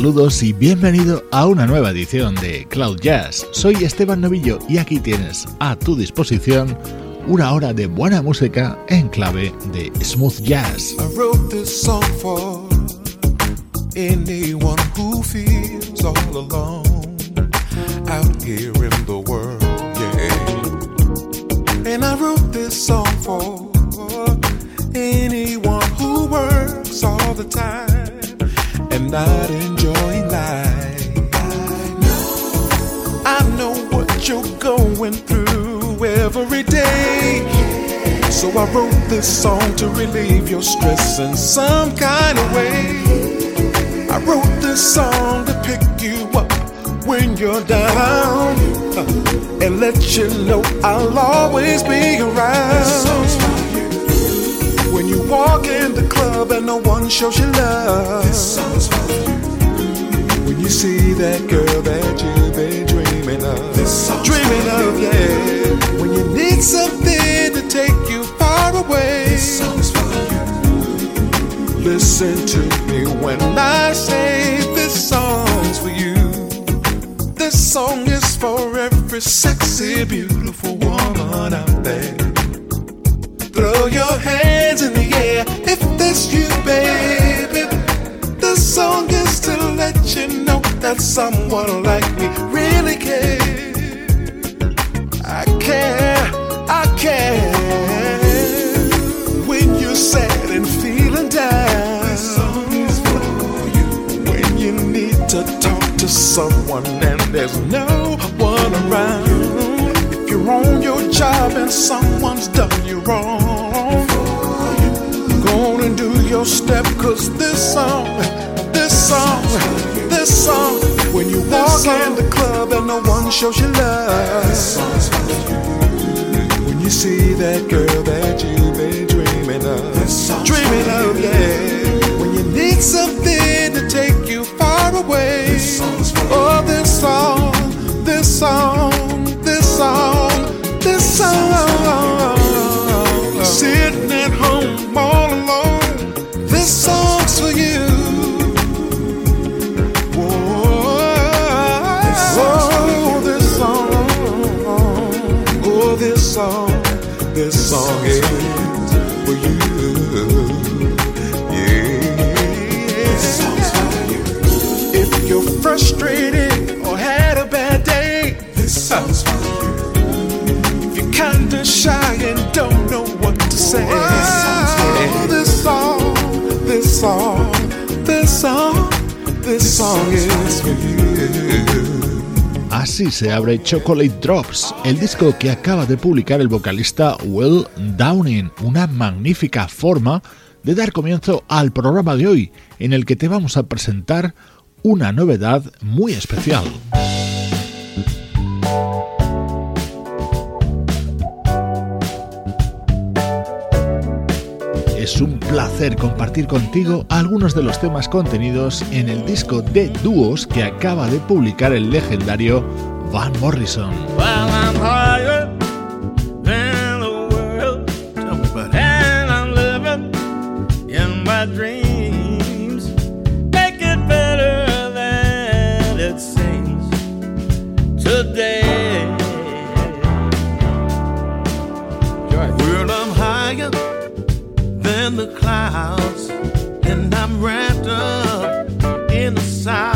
Saludos y bienvenido a una nueva edición de Cloud Jazz. Soy Esteban Novillo y aquí tienes a tu disposición una hora de buena música en clave de smooth jazz. I wrote this song for anyone who feels all alone out here in the world, yeah. And I wrote this song for anyone who works all the time and not enjoying life. I know, what you're going through every day. So I wrote this song to relieve your stress in some kind of way. I wrote this song to pick you up when you're down uh, and let you know I'll always be around. You walk in the club and no one shows you love. This song's for you. When you see that girl that you've been dreaming of. Dreaming of, yeah. When you need something to take you far away. This song's for you. Listen to me when I say this song's for you. This song is for every sexy, beautiful woman out there. Throw your hands in the air if that's you, baby. This song is to let you know that someone like me really cares. I care, I care. When you're sad and feeling down, this song is for you. When you need to talk to someone and there's no one around. If you're on your job and someone's done you wrong, on and do your step, cause this song, this song, this song, when you walk in the club and no one shows you love, when you see that girl that you've been dreaming of, dreaming of, yeah, when you need something to take you far away, oh, this song, this song, song, this song is for you. Yeah. If you're frustrated or had a bad day, this song's for you. If you're kinda shy and don't know what to say, oh, this song, this song, this song, this song is for you. Así se abre Chocolate Drops, el disco que acaba de publicar el vocalista Will Downing, una magnífica forma de dar comienzo al programa de hoy, en el que te vamos a presentar una novedad muy especial. Es un placer compartir contigo algunos de los temas contenidos en el disco de dúos que acaba de publicar el legendario Van Morrison. in the clouds, and I'm wrapped up in the sun.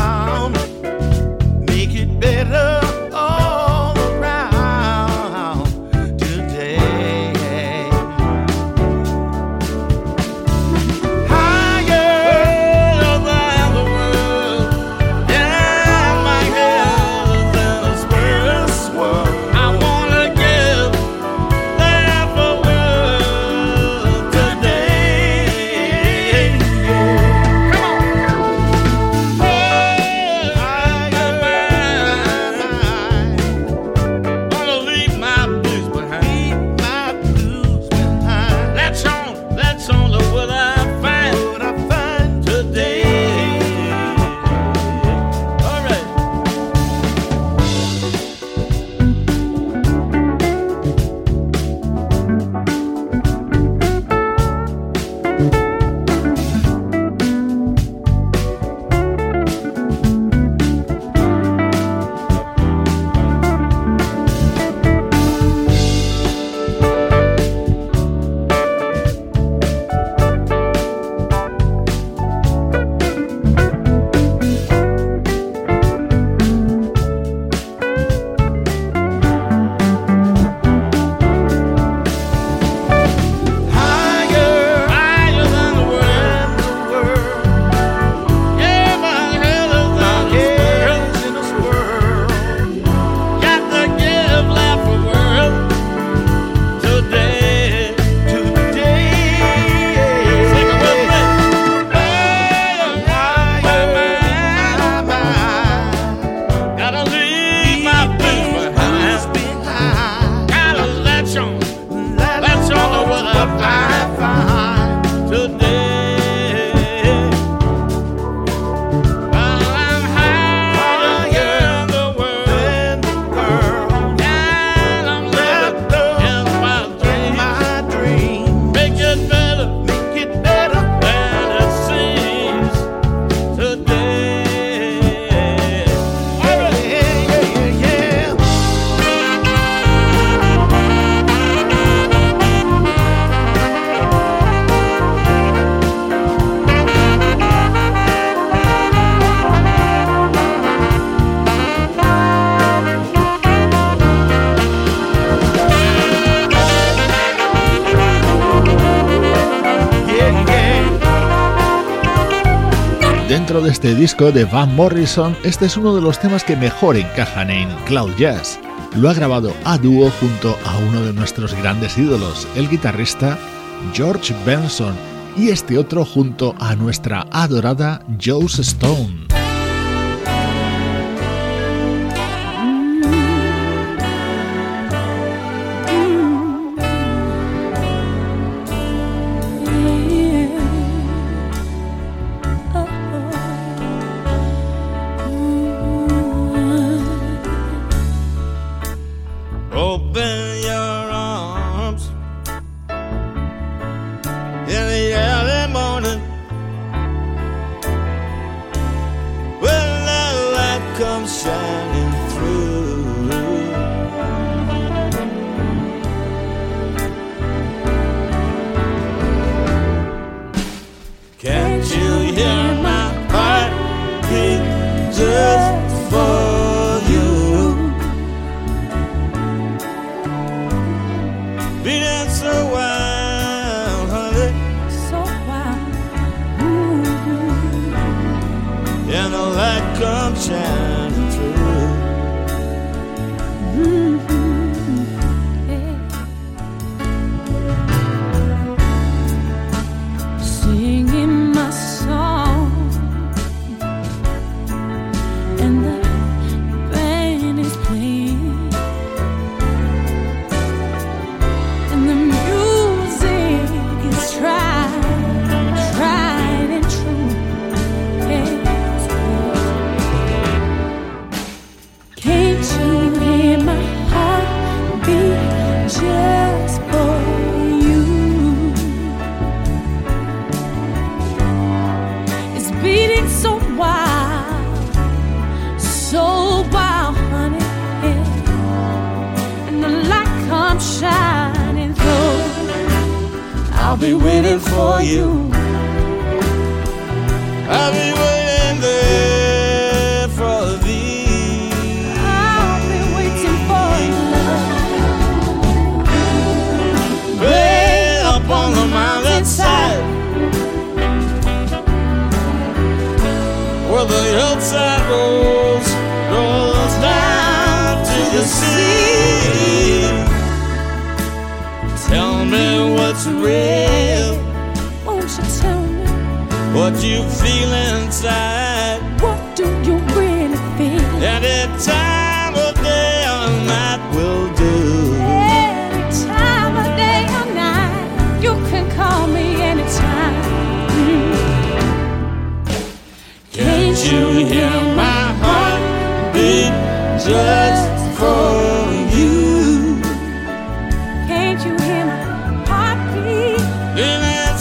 Este disco de Van Morrison, este es uno de los temas que mejor encajan en Cloud Jazz. Lo ha grabado a dúo junto a uno de nuestros grandes ídolos, el guitarrista George Benson, y este otro junto a nuestra adorada Joe Stone.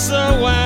so wild.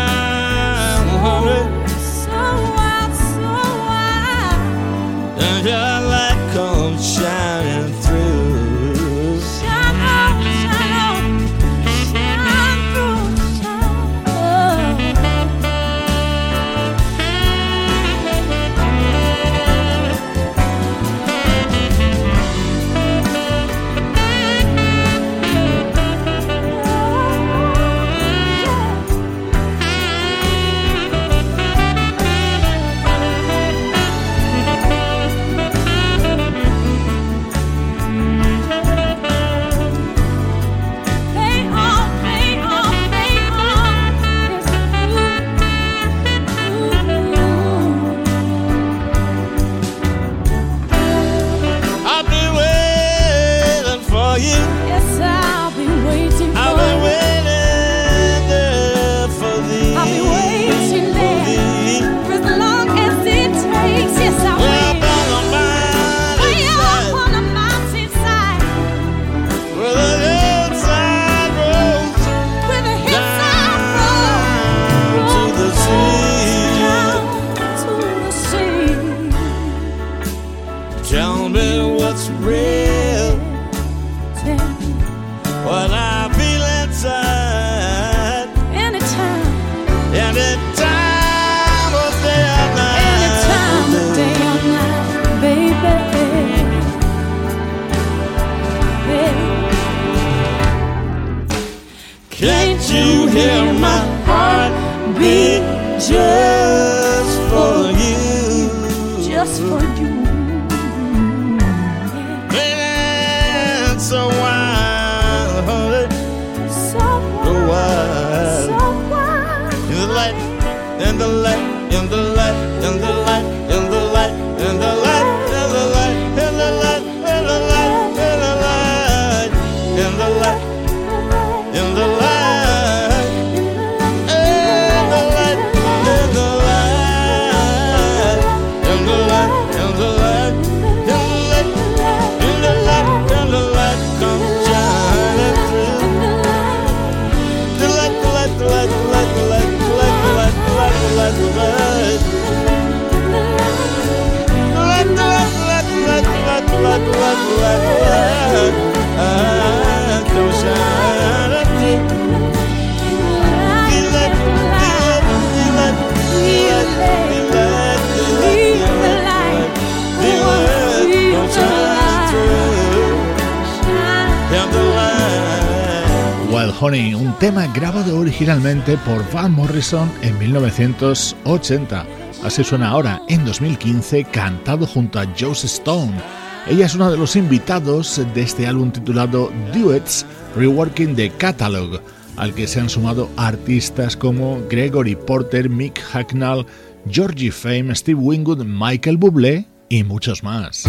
for you. It's so Honey, un tema grabado originalmente por Van Morrison en 1980. Así suena ahora, en 2015, cantado junto a Joe Stone. Ella es una de los invitados de este álbum titulado Duets Reworking the Catalog, al que se han sumado artistas como Gregory Porter, Mick Hacknall, Georgie Fame, Steve Wingwood, Michael Bublé y muchos más.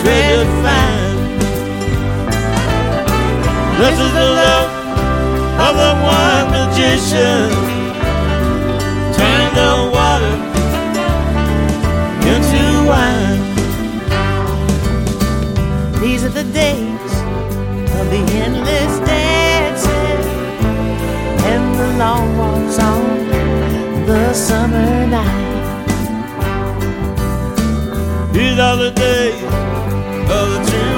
treasured find. This is the love of the one magician. Turn the water into wine. These are the days of the endless dancing and the long walks on the summer night. These are the days the truth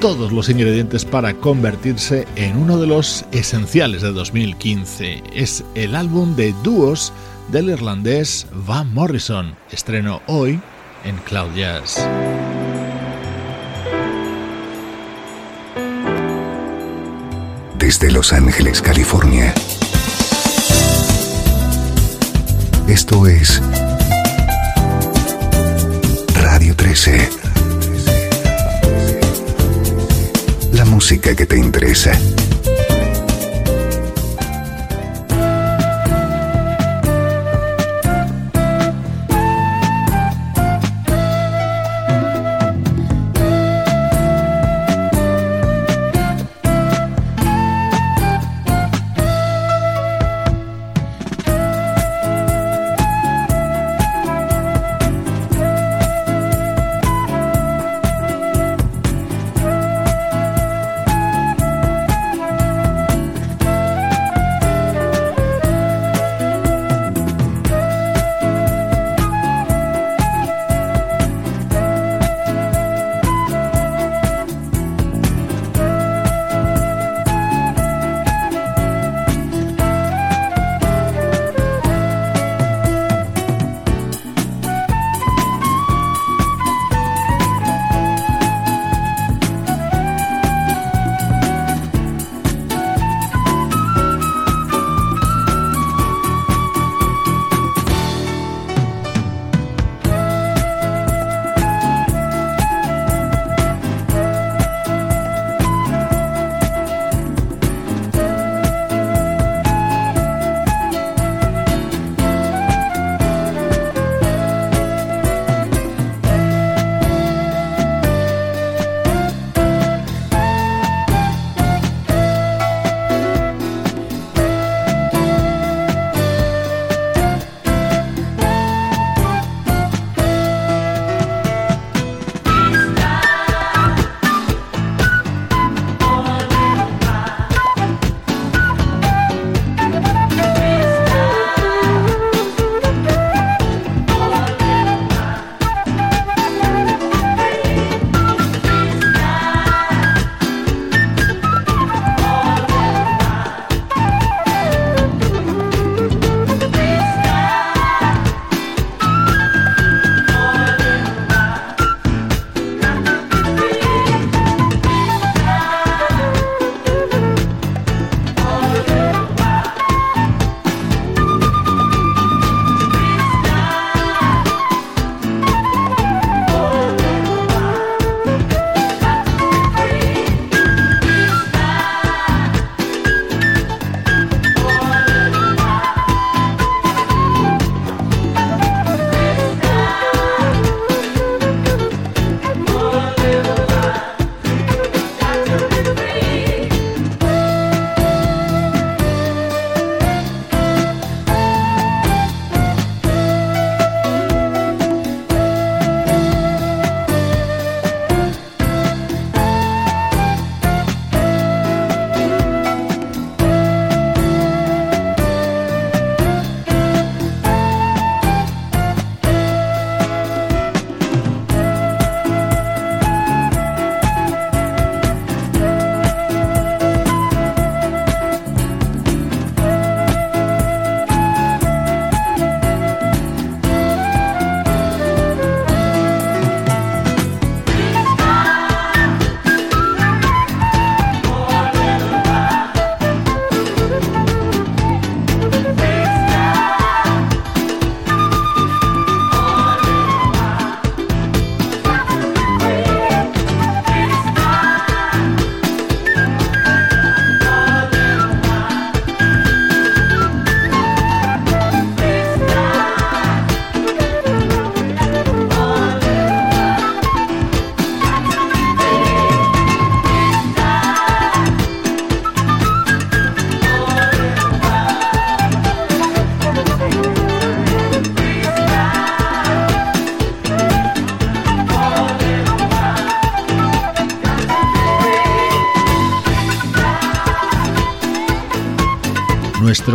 todos los ingredientes para convertirse en uno de los esenciales de 2015. Es el álbum de dúos del irlandés Van Morrison, estreno hoy en Cloud Jazz. Desde Los Ángeles, California. Esto es Radio 13. que te interesa.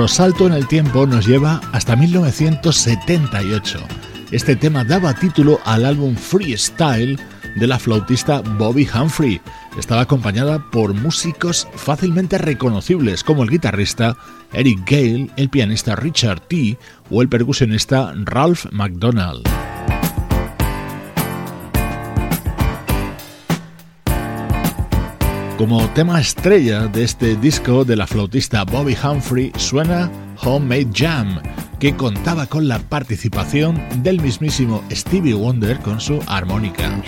Nuestro salto en el tiempo nos lleva hasta 1978. Este tema daba título al álbum Freestyle de la flautista Bobby Humphrey. Estaba acompañada por músicos fácilmente reconocibles como el guitarrista Eric Gale, el pianista Richard T. o el percusionista Ralph McDonald. Como tema estrella de este disco de la flautista Bobby Humphrey suena Homemade Jam, que contaba con la participación del mismísimo Stevie Wonder con su armónica.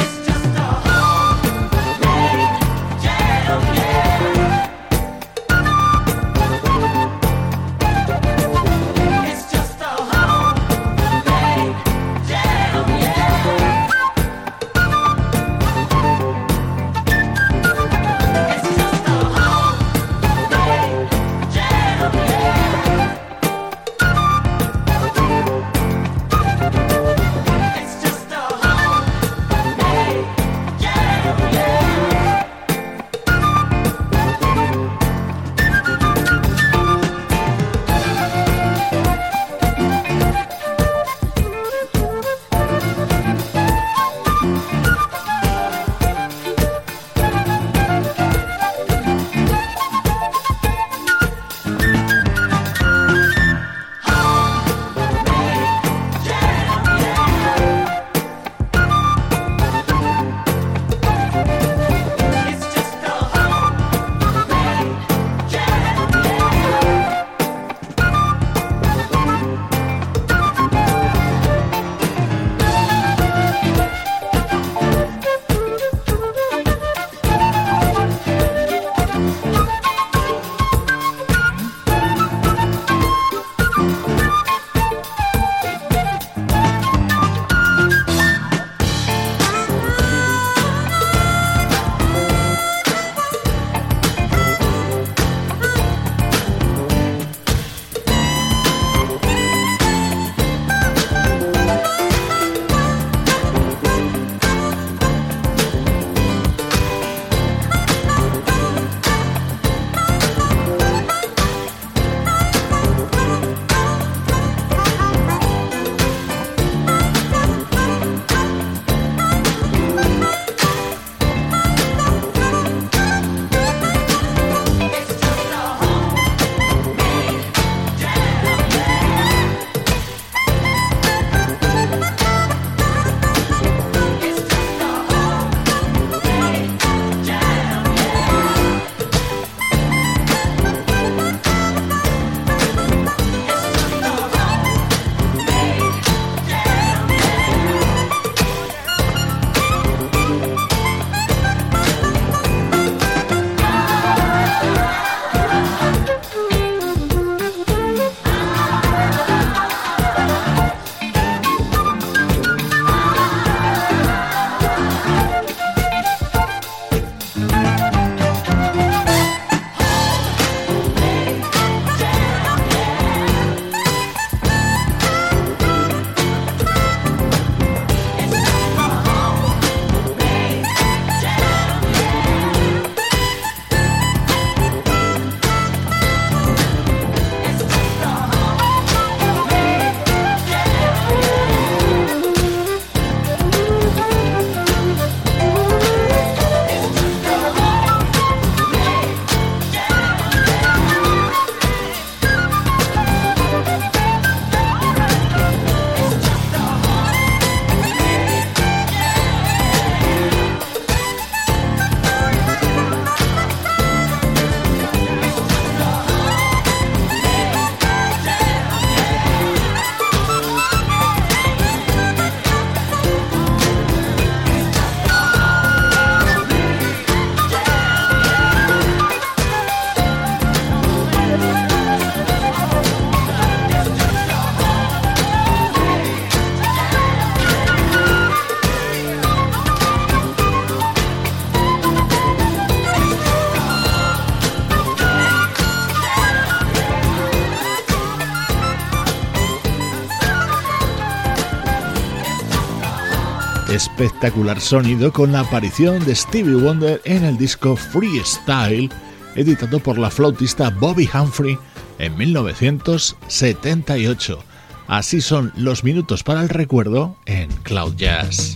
espectacular sonido con la aparición de Stevie Wonder en el disco Freestyle, editado por la flautista Bobby Humphrey en 1978. Así son los minutos para el recuerdo en Cloud Jazz.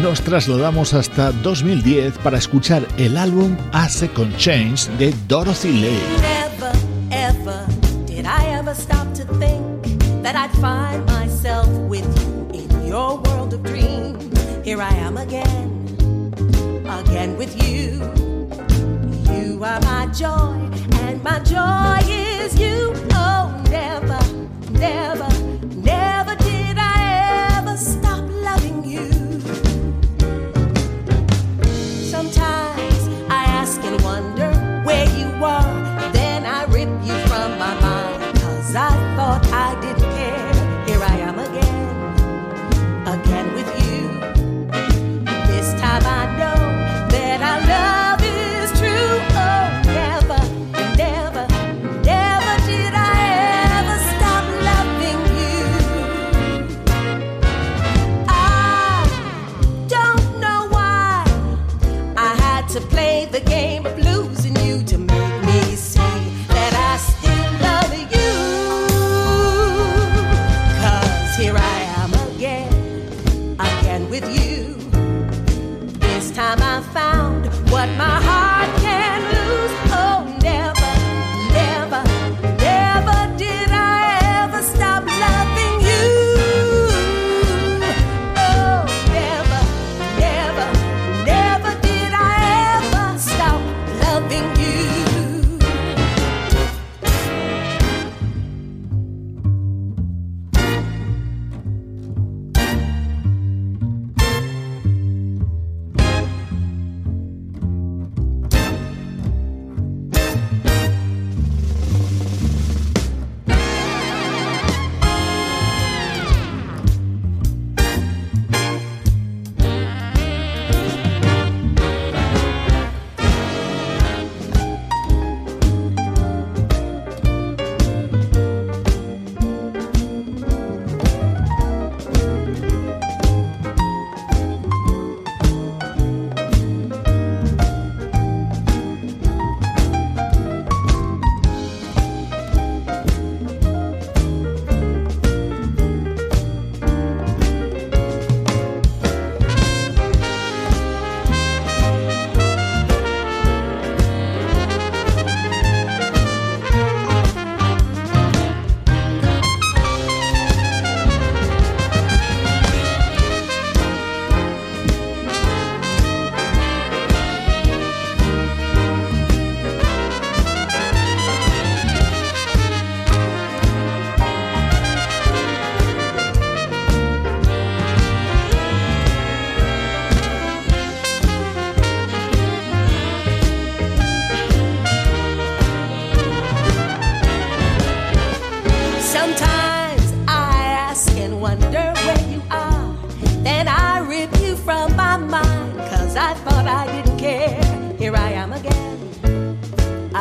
Nos trasladamos hasta 2010 para escuchar el álbum A Second Change de Dorothy Lay. never stopped to think that I'd find myself with you in your world of dreams. Here I am again, again with you. You are my joy, and my joy is you. Oh, never, never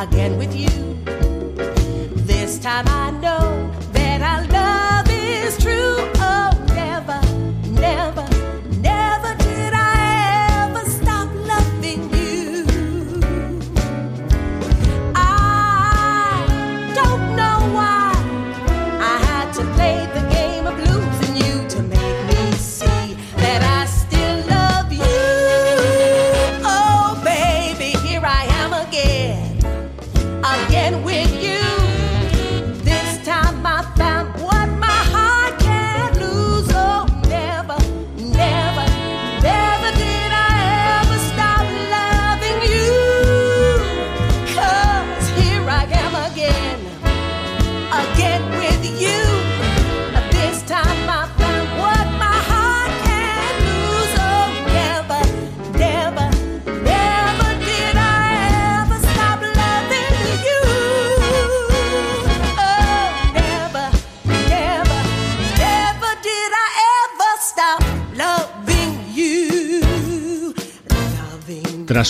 again with you. This time I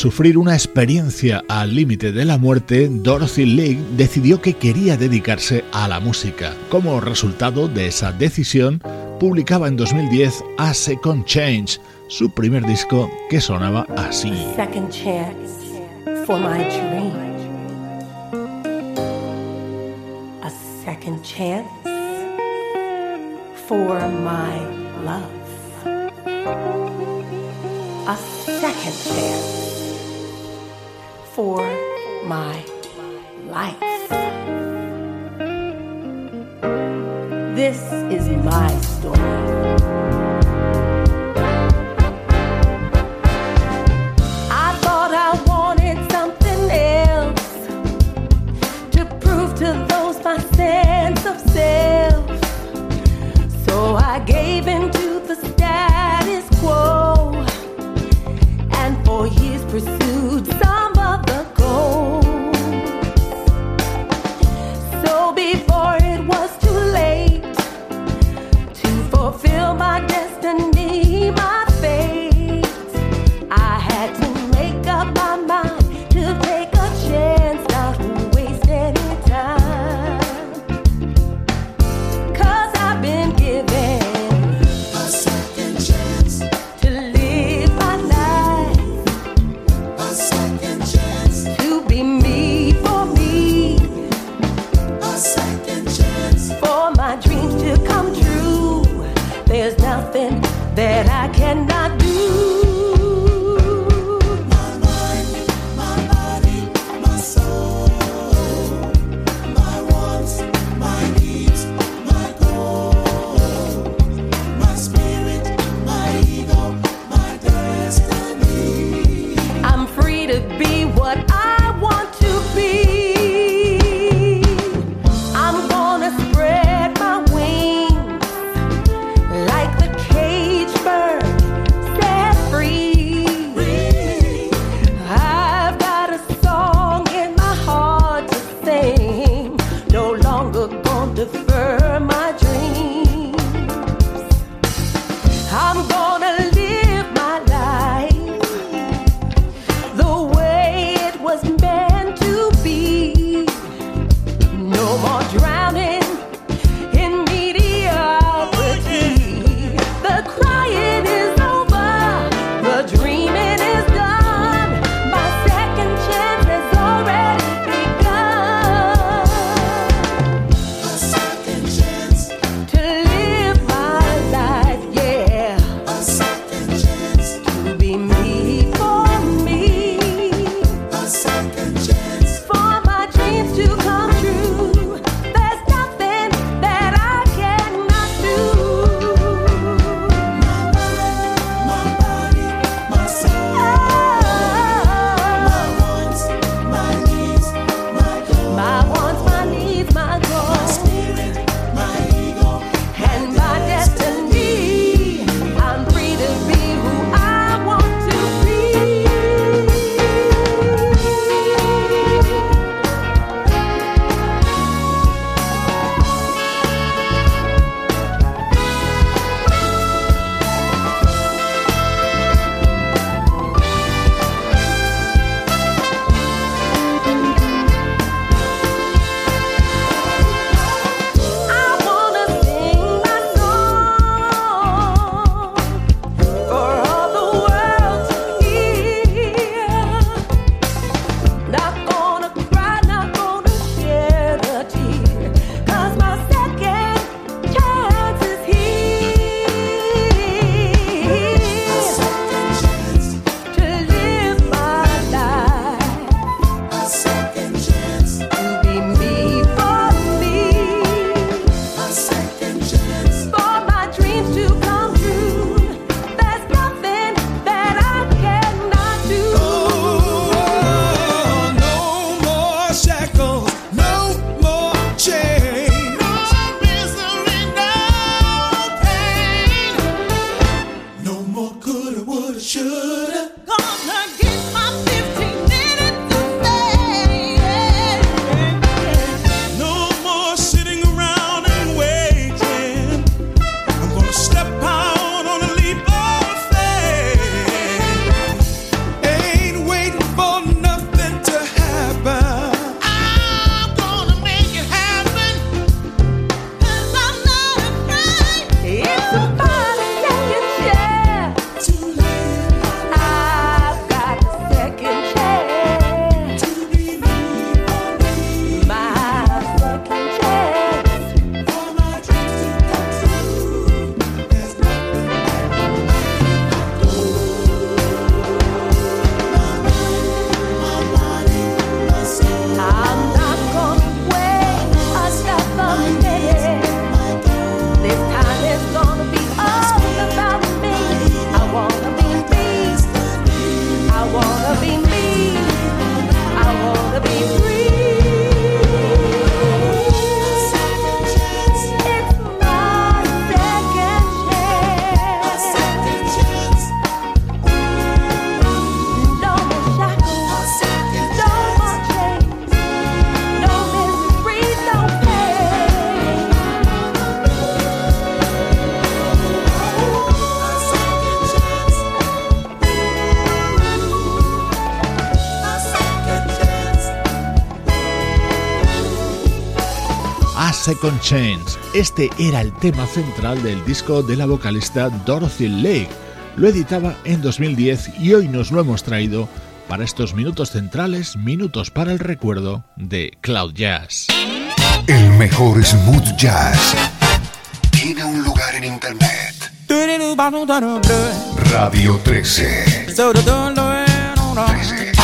sufrir una experiencia al límite de la muerte, Dorothy Lake decidió que quería dedicarse a la música. Como resultado de esa decisión, publicaba en 2010 A Second Change, su primer disco que sonaba así. second chance for my love. A second chance for my life. This is my story. I thought I wanted something else to prove to those my sense of self. So I gave the Second Chance. Este era el tema central del disco de la vocalista Dorothy Lake. Lo editaba en 2010 y hoy nos lo hemos traído para estos minutos centrales, minutos para el recuerdo de Cloud Jazz. El mejor smooth jazz tiene un lugar en internet. Radio 13. 13.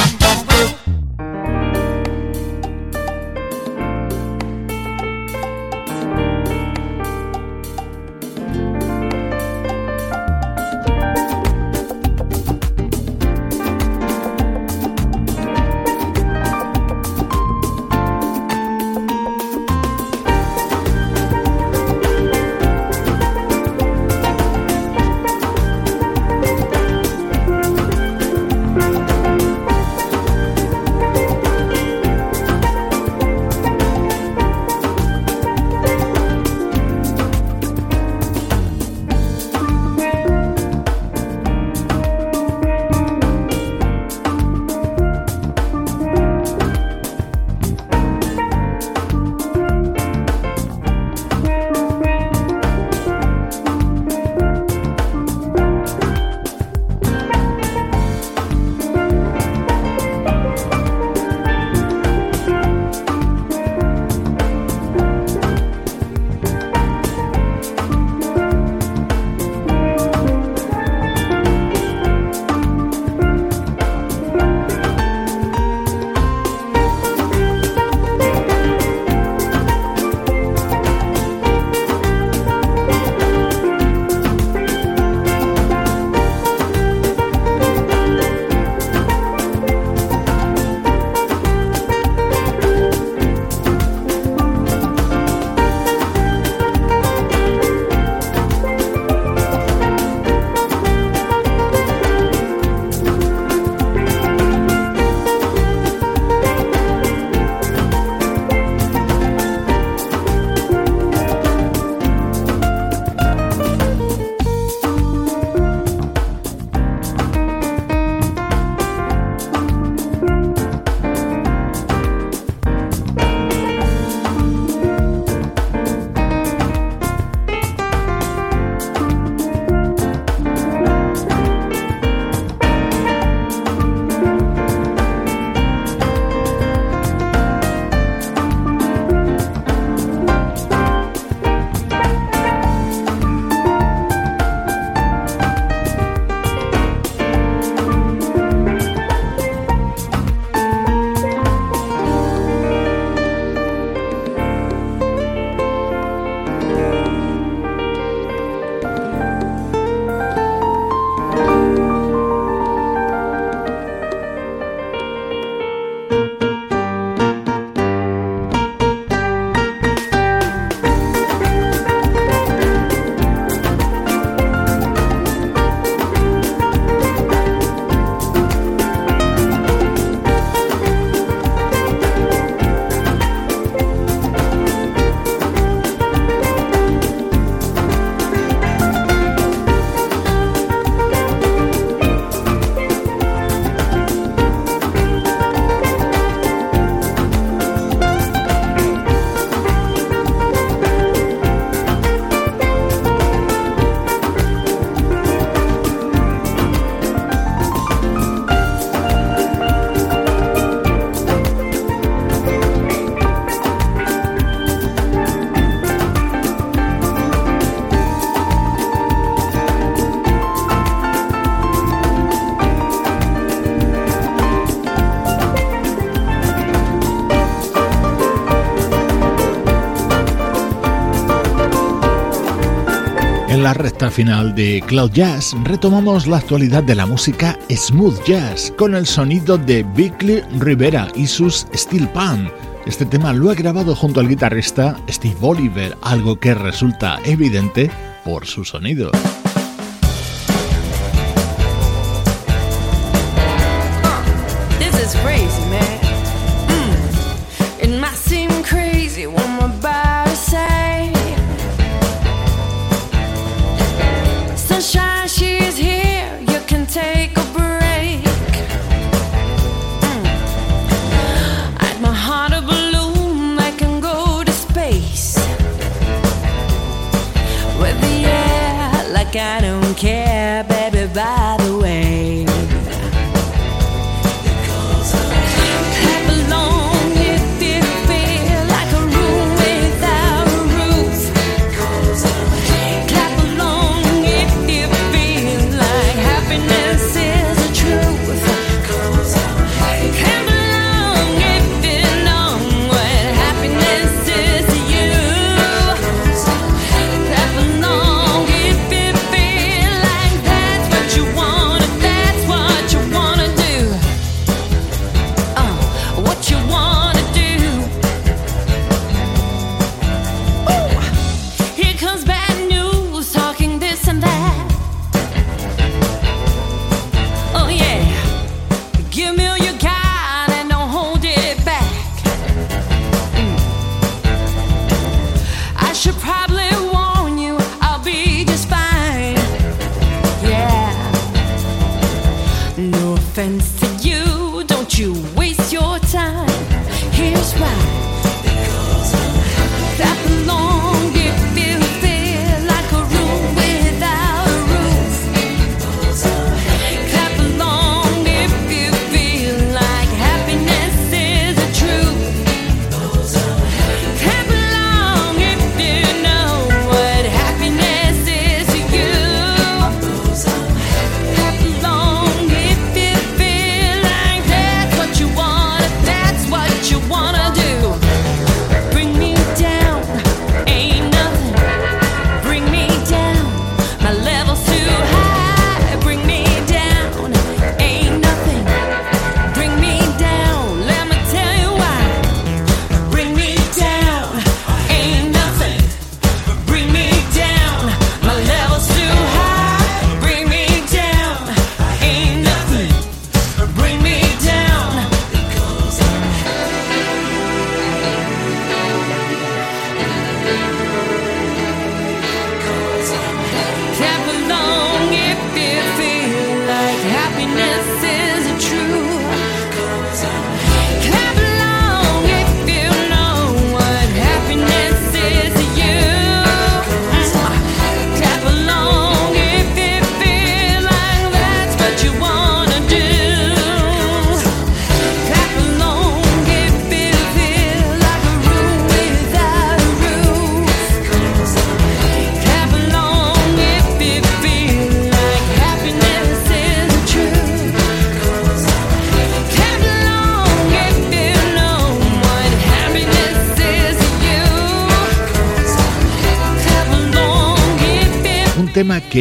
La recta final de Cloud Jazz retomamos la actualidad de la música smooth jazz con el sonido de Bickley Rivera y sus Steel Pan. Este tema lo ha grabado junto al guitarrista Steve Oliver, algo que resulta evidente por su sonido.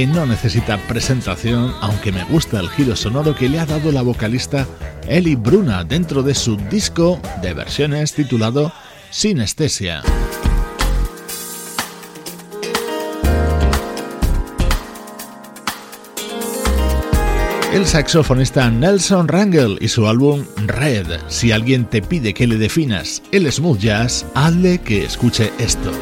no necesita presentación, aunque me gusta el giro sonoro que le ha dado la vocalista Eli Bruna dentro de su disco de versiones titulado Sinestesia. El saxofonista Nelson Rangel y su álbum Red. Si alguien te pide que le definas el smooth jazz, hazle que escuche esto.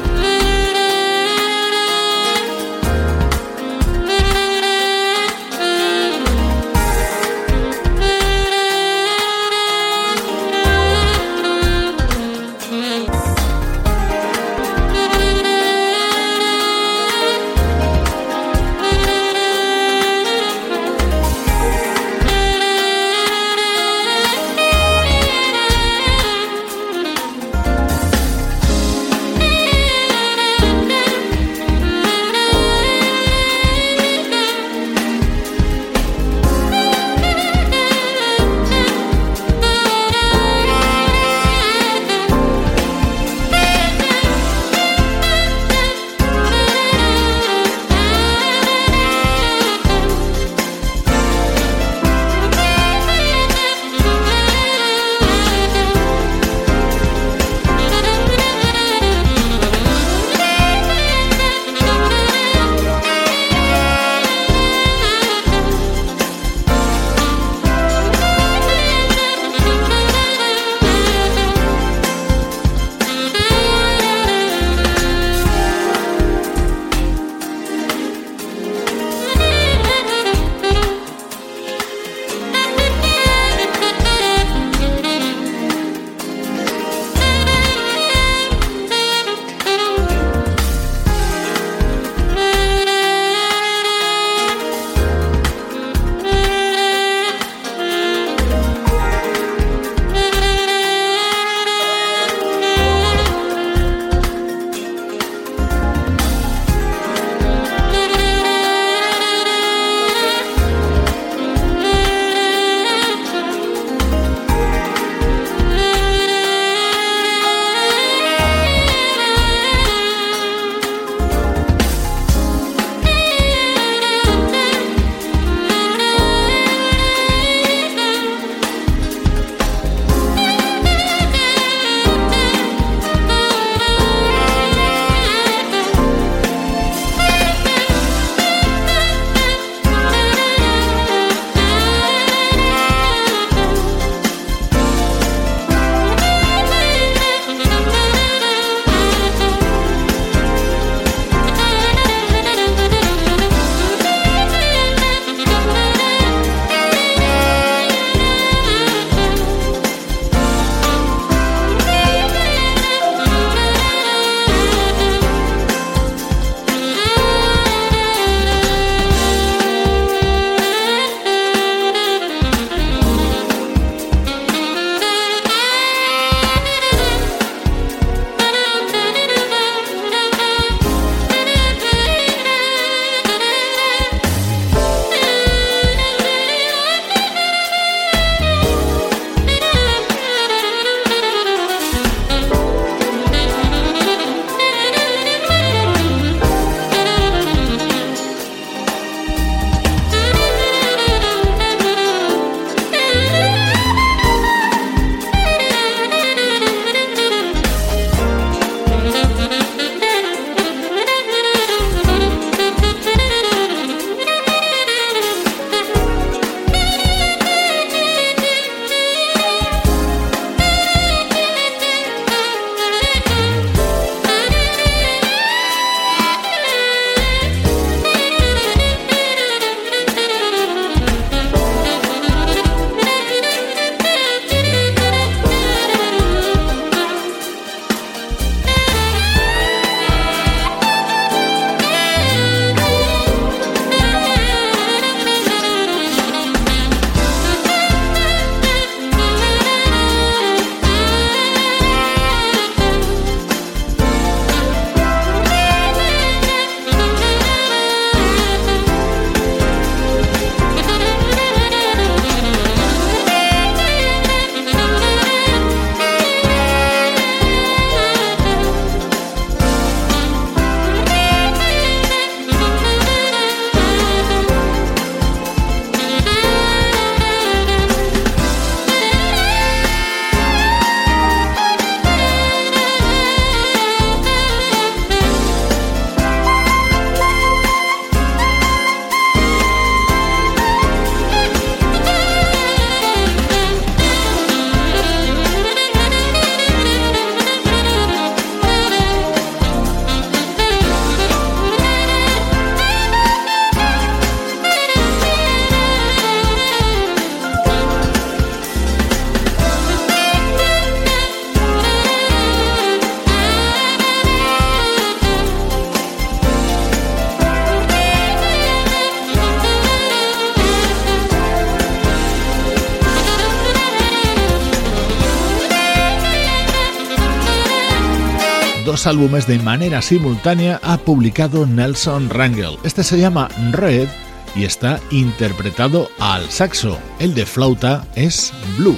Álbumes de manera simultánea ha publicado Nelson Rangel. Este se llama Red y está interpretado al saxo. El de flauta es Blue.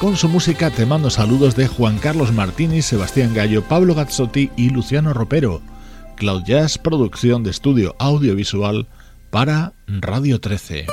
Con su música te mando saludos de Juan Carlos Martini, Sebastián Gallo, Pablo Gazzotti y Luciano Ropero. Cloud Jazz, producción de estudio audiovisual para Radio 13.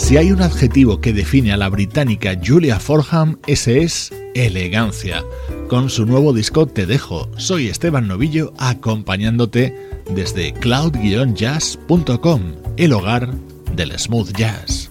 Si hay un adjetivo que define a la británica Julia Forham, ese es elegancia. Con su nuevo disco Te Dejo, soy Esteban Novillo acompañándote desde cloud-jazz.com, el hogar del smooth jazz.